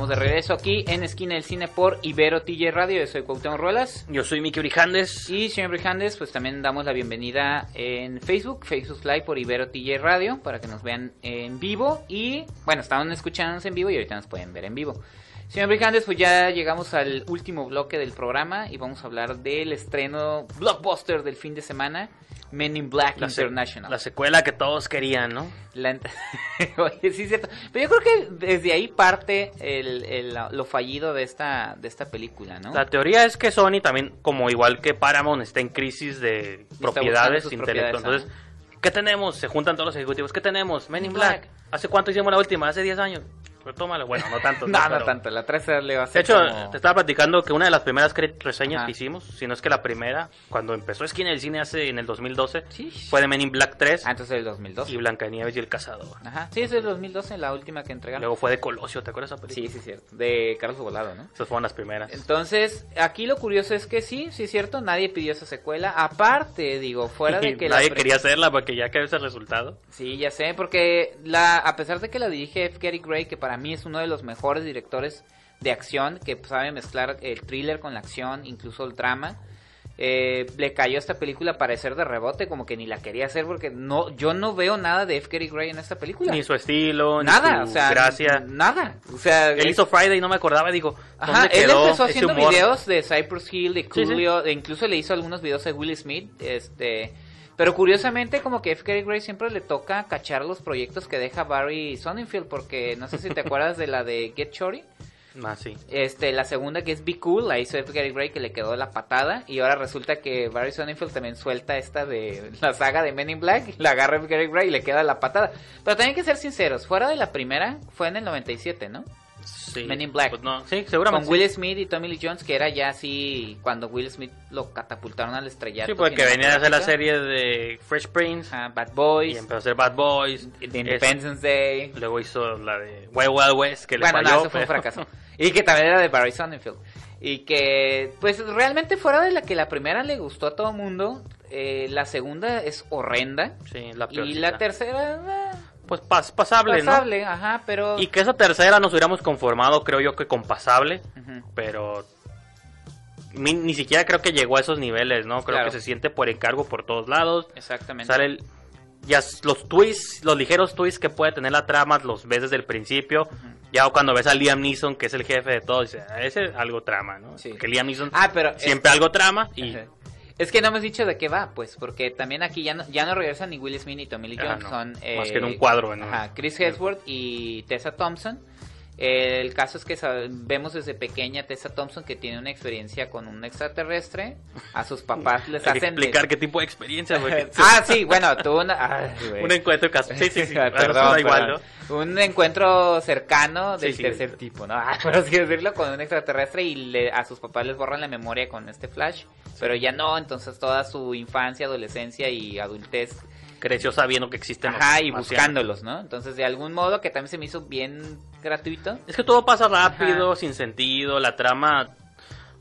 Estamos de regreso aquí en Esquina del Cine por Ibero TJ Radio. Yo soy Cuauhtémoc Ruelas. Yo soy Miki Brijandes. Y señor Brijandes, pues también damos la bienvenida en Facebook, Facebook Live por Ibero TJ Radio, para que nos vean en vivo. Y bueno, estaban escuchándonos en vivo y ahorita nos pueden ver en vivo. Señor Brijandes, pues ya llegamos al último bloque del programa y vamos a hablar del estreno blockbuster del fin de semana, Men in Black La, International. la secuela que todos querían, ¿no? La Oye, sí, cierto. Pero yo creo que desde ahí parte el, el- lo fallido de esta, de esta película, ¿no? La teoría es que Sony también, como igual que Paramount, está en crisis de propiedades intelectuales. Entonces, ¿qué tenemos? Se juntan todos los ejecutivos. ¿Qué tenemos? Men in Black. Black. ¿Hace cuánto hicimos la última? Hace 10 años. Pero tómalo. Bueno, no tanto. no, no Pero- tanto. La 13 le va a De ser hecho, como- te estaba platicando que una de las primeras reseñas Ajá. que hicimos, si no es que la primera, cuando empezó Esquina del Cine hace en el 2012, Sí. fue de Men in Black 3 Ah, entonces el 2012. y Blancanieves y el Cazador. Ajá. Sí, es el 2012, la última que entregaron. Luego fue de Colosio, ¿te acuerdas de esa película? Sí, sí, cierto. De Carlos Volado, ¿no? Esas fueron las primeras. Entonces, aquí lo curioso es que sí, sí es cierto, nadie pidió esa secuela. Aparte, digo, fuera de que la Nadie quería hacerla porque ya que ese resultado. Sí, ya sé, porque la a pesar de que la dirige F. Gary Gray, que para mí es uno de los mejores directores de acción, que sabe mezclar el thriller con la acción, incluso el drama, eh, le cayó esta película parecer de rebote, como que ni la quería hacer, porque no yo no veo nada de F. Gary Gray en esta película. Ni su estilo, nada, ni o su sea, gracia. nada. O sea, Él hizo Friday y no me acordaba, digo, Ajá, ¿dónde él empezó haciendo humor? videos de Cypress Hill, de Sí, sí. Coolio, de incluso le hizo algunos videos a Will Smith, este, pero curiosamente como que F. Gary Gray siempre le toca cachar los proyectos que deja Barry Sonnenfeld, porque no sé si te acuerdas de la de Get Shorty, Ah, sí. este, la segunda que es Be Cool, la hizo F. Gary Gray que le quedó la patada, y ahora resulta que Barry Sonnenfeld también suelta esta de la saga de Men in Black, la agarra F. Gary Gray y le queda la patada. Pero también hay que ser sinceros, fuera de la primera, fue en el 97, ¿no? Sí. Men in Black. Pues no, sí, seguramente. Con. Will Smith y Tommy Lee Jones, que era ya así cuando Will Smith lo catapultaron al estrellato. Sí, porque venía de hacer la serie de Fresh Prince Ajá, Bad y Boys, empezó a hacer Bad Boys. The Independence Day. luego hizo la de Wild Wild West, que le Bueno, no, falló. eso fue un pero- fracaso. Y que también era de Barry Sonnenfeld. Y que, pues realmente fuera de la que la primera le gustó a todo mundo, eh, la segunda es horrenda. Sí, la Y peorcita. la tercera, eh, Pues pas- pasable, pasable, ajá, pero... ¿no? Y que esa tercera nos hubiéramos conformado, creo yo, que con pasable, Ujú. pero ni, ni siquiera creo que llegó a esos niveles, ¿no? Creo Claro. que se siente por encargo por todos lados. Exactamente. Sale el- ya los twists, los ligeros twists que puede tener la trama, los ves desde el principio. Ya cuando ves a Liam Neeson, que es el jefe de todo, dices, "Ah, ese es algo trama, ¿no? Sí. Que Liam Neeson Ah, pero... siempre algo trama y. Es que no hemos dicho de qué va, pues, porque también aquí ya no, ya no regresan ni Will Smith ni Tommy Lee Jones, son... Más que en un cuadro, ¿no? Ajá, Chris Hemsworth y Tessa Thompson. El caso es que vemos desde pequeña a Tessa Thompson que tiene una experiencia con un extraterrestre. A sus papás les hacen... de- explicar qué tipo de experiencia, ah, sí, bueno, tuvo una... ay, güey. Un encuentro casual. Sí, sí, sí. Ah, perdón, igual, perdón. Un encuentro cercano del Sí, sí. tercer tipo, ¿no? Ah, Por así decirlo, con un extraterrestre y le- a sus papás les borran la memoria con este flash, pero ya no, entonces toda su infancia, adolescencia y adultez, ¿no? Creció sabiendo que existen los ajá, y marcianos. buscándolos, ¿no? Entonces, de algún modo, que también se me hizo bien gratuito. Es que todo pasa rápido, Ajá. sin sentido, la trama...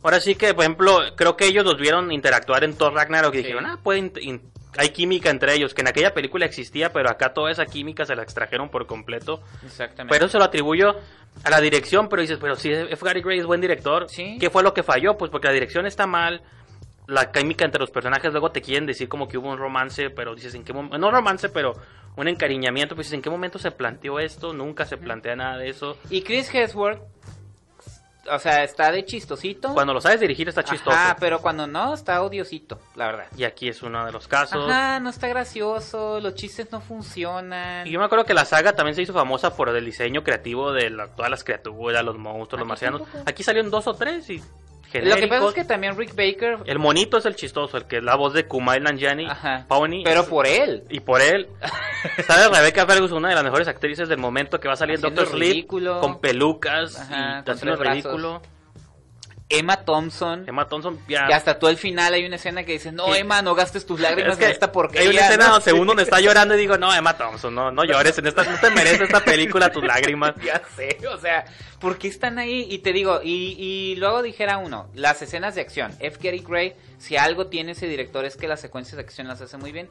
Ahora sí que, por ejemplo, creo que ellos los vieron interactuar en Thor Ragnarok y Sí. dijeron, ah, pueden... Hay química entre ellos, que en aquella película existía, pero acá toda esa química se la extrajeron por completo. Exactamente. Pero eso se lo atribuyo a la dirección, pero dices, pero si F. Gary Gray es buen director, Sí. ¿qué fue lo que falló? Pues porque la dirección está mal, la química entre los personajes luego te quieren decir como que hubo un romance, pero dices, ¿en qué momento? No romance, pero un encariñamiento, pues dices, ¿en qué momento se planteó esto? Nunca se plantea nada de eso. Y Chris Hemsworth, o sea, está de chistosito. Cuando lo sabes dirigir está chistoso. Ajá, pero cuando no, está odiosito, la verdad. Y aquí es uno de los casos. Ajá, no está gracioso, los chistes no funcionan. Y yo me acuerdo que la saga también se hizo famosa por el diseño creativo de la- todas las criaturas, los monstruos, los marcianos. tampoco. Aquí salieron dos o tres y Lo que pasa es que también Rick Baker, El monito es el chistoso, el que es la voz de Kumail Nanjiani, Ajá. Pawnee. pero por él, Y por él, ¿sabes? Rebecca Ferguson, una de las mejores actrices del momento que va a salir Doctor Sleep con pelucas Ajá, y con haciendo ridículo. Emma Thompson, Emma Thompson ya... que hasta todo el final hay una escena que dice, no Sí. Emma, no gastes tus lágrimas Es que en esta porquería. hay una escena ¿no? donde uno está llorando y digo, no, Emma Thompson, no, no llores, en esta, no te mereces esta película tus lágrimas. Ya sé, o sea, ¿por qué están ahí? Y te digo, y, y luego dijera uno, las escenas de acción, F. Gary Gray, si algo tiene ese director es que las secuencias de acción las hace muy bien.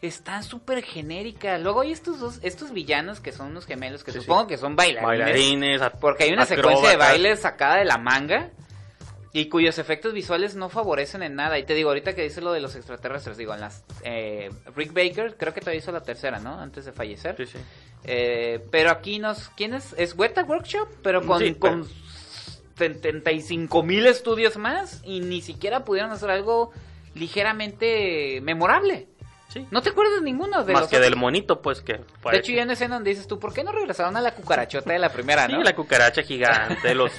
Están súper genéricas. Luego hay estos dos, estos villanos que son unos gemelos que Sí, supongo sí. que son bailarines. Porque hay una secuencia de acróbatas. baile sacada de la manga y cuyos efectos visuales no favorecen en nada. Y te digo, ahorita que dice lo de los extraterrestres, digo, en las... eh, Rick Baker creo que todavía hizo la tercera, ¿no? Antes de fallecer. Sí, sí. Eh, pero aquí nos... ¿Quién es? Es Weta Workshop, pero con, Sí, pero- con 75 mil estudios más y ni siquiera pudieron hacer algo ligeramente memorable. Sí. ¿No te acuerdas de ninguno de Más los que otros? del monito, pues que... fue- De hecho, ya en escena donde dices tú, ¿por qué no regresaron a la cucarachota de la primera, Sí, no? la cucaracha gigante, los,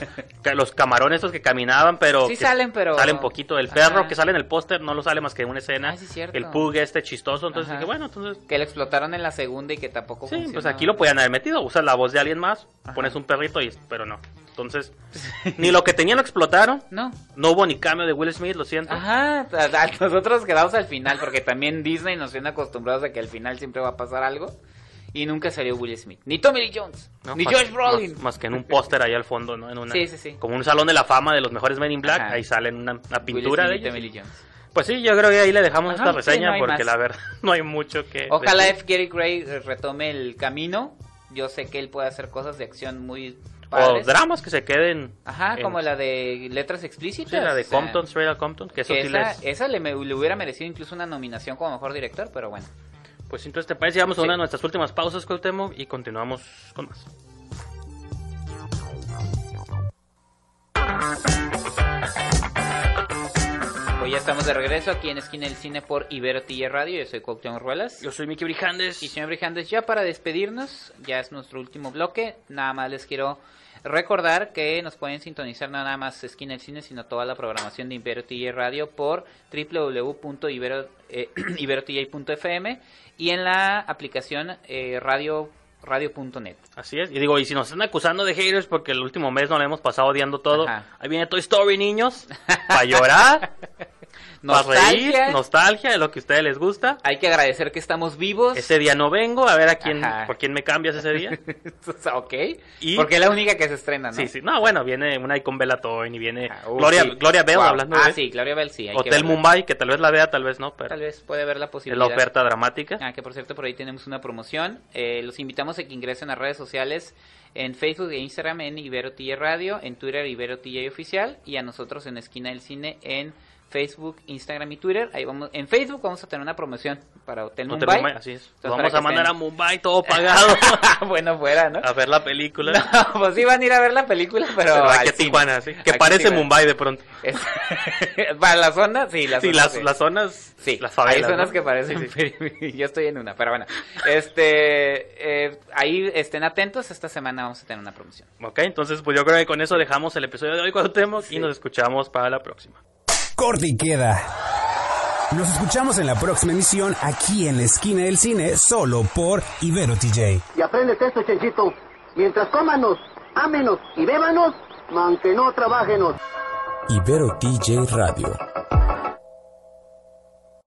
los camarones estos que caminaban, pero... Sí que salen, pero- Salen poquito. El perro Ajá. que sale en el póster no lo sale más que en una escena. Ah, sí, cierto. El pug este chistoso, entonces dije, bueno, entonces... Que lo explotaron en la segunda y que tampoco Sí, funcionó. pues aquí lo podían haber metido. Usas la voz de alguien más, Ajá. pones un perrito y... Pero no. Entonces, ni lo que tenían lo explotaron. No. No hubo ni cambio de Will Smith, lo siento. Ajá, a- a- nosotros quedamos al final porque también Disney nos tiene acostumbrados a que al final siempre va a pasar algo y nunca salió Will Smith, ni Tommy Lee Jones, ¿no? ni Más- Josh Brolin. Más, más que en un póster ahí al fondo, ¿no? En una, Sí, sí, sí. Como un salón de la fama de los mejores Men in Black. Ajá. Ahí salen una, una Will pintura de y ellos. Tommy Lee Jones. Pues sí, yo creo que ahí le dejamos Ajá, esta sí, reseña no porque más. la verdad no hay mucho que. Ojalá decir. F. Gary Gray retome el camino. Yo sé que él puede hacer cosas de acción muy O dramas que se queden. Ajá, en- como la de letras explícitas. Sí, la de o sea, Compton, Straight Outta Compton. Que eso que sí esa, les. esa le, me- le hubiera merecido incluso una nominación como mejor director, pero bueno. Pues entonces te parece, vamos a Sí. una de nuestras últimas pausas, Cuauhtémoc, y continuamos con más. Hoy ya estamos de regreso aquí en Esquina del Cine por Ibero Tilla Radio. Yo soy Cuauhtémoc Ruelas. Yo soy Miki Brijandes. Y señor Brijandes, ya para despedirnos, ya es nuestro último bloque. Nada más les quiero recordar que nos pueden sintonizar no nada más Esquina del Cine, sino toda la programación de Ibero TV Radio por www.iberotilla.fm y en la aplicación eh, radio radio.net. Así es. Y digo, y si nos están acusando de haters porque el último mes no le hemos pasado odiando todo, Ajá. ahí viene Toy Story, niños, para llorar, reír, Nostalgia. nostalgia de lo que a ustedes les gusta. Hay que agradecer que estamos vivos. Ese día no vengo, a ver a quién, Ajá. por quién me cambias ese día. ok. Y- Porque es la única que se estrena, ¿no? Sí, sí. No, bueno, viene una ahí con Bella Thorne y viene Ah, uh, Gloria, sí. Gloria Bell Wow. hablando Ah, de sí, Gloria Bell sí. hay que Hotel verla. Mumbai, que tal vez la vea, tal vez no, pero Tal vez puede haber la es posibilidad. la oferta dramática. Ah, que por cierto, por ahí tenemos una promoción. Eh, los invitamos a que ingresen a redes sociales en Facebook e Instagram en Ibero TJ Radio, en Twitter Ibero TJ Oficial y a nosotros en Esquina del Cine en Facebook, Instagram y Twitter. Ahí vamos, en Facebook vamos a tener una promoción para Hotel Hotel Mumbai. Mumbai, así es. Entonces, vamos a mandar a Mumbai todo pagado bueno, fuera, ¿no? a ver la película. No, pues sí van a ir a ver la película, pero, Pero aquí a. Tijuana, sí. Que Aquí parece Tijuana. Mumbai de pronto. Es- para la zona, sí, las Sí, zonas, las, sí. las zonas, Sí, las favelas. hay zonas ¿no? que parecen. Sí. Yo estoy en una, pero bueno. Este, eh, ahí estén atentos. Esta semana vamos a tener una promoción. Ok, entonces pues yo creo que con eso dejamos el episodio de hoy con Temos y nos escuchamos para la próxima. Corte y queda. Nos escuchamos en la próxima emisión aquí en la esquina del cine, solo por Ibero TJ. Y aprendes esto, Chenchito. Mientras cómanos, ámenos y bébanos, aunque no trabajenos. Ibero TJ Radio.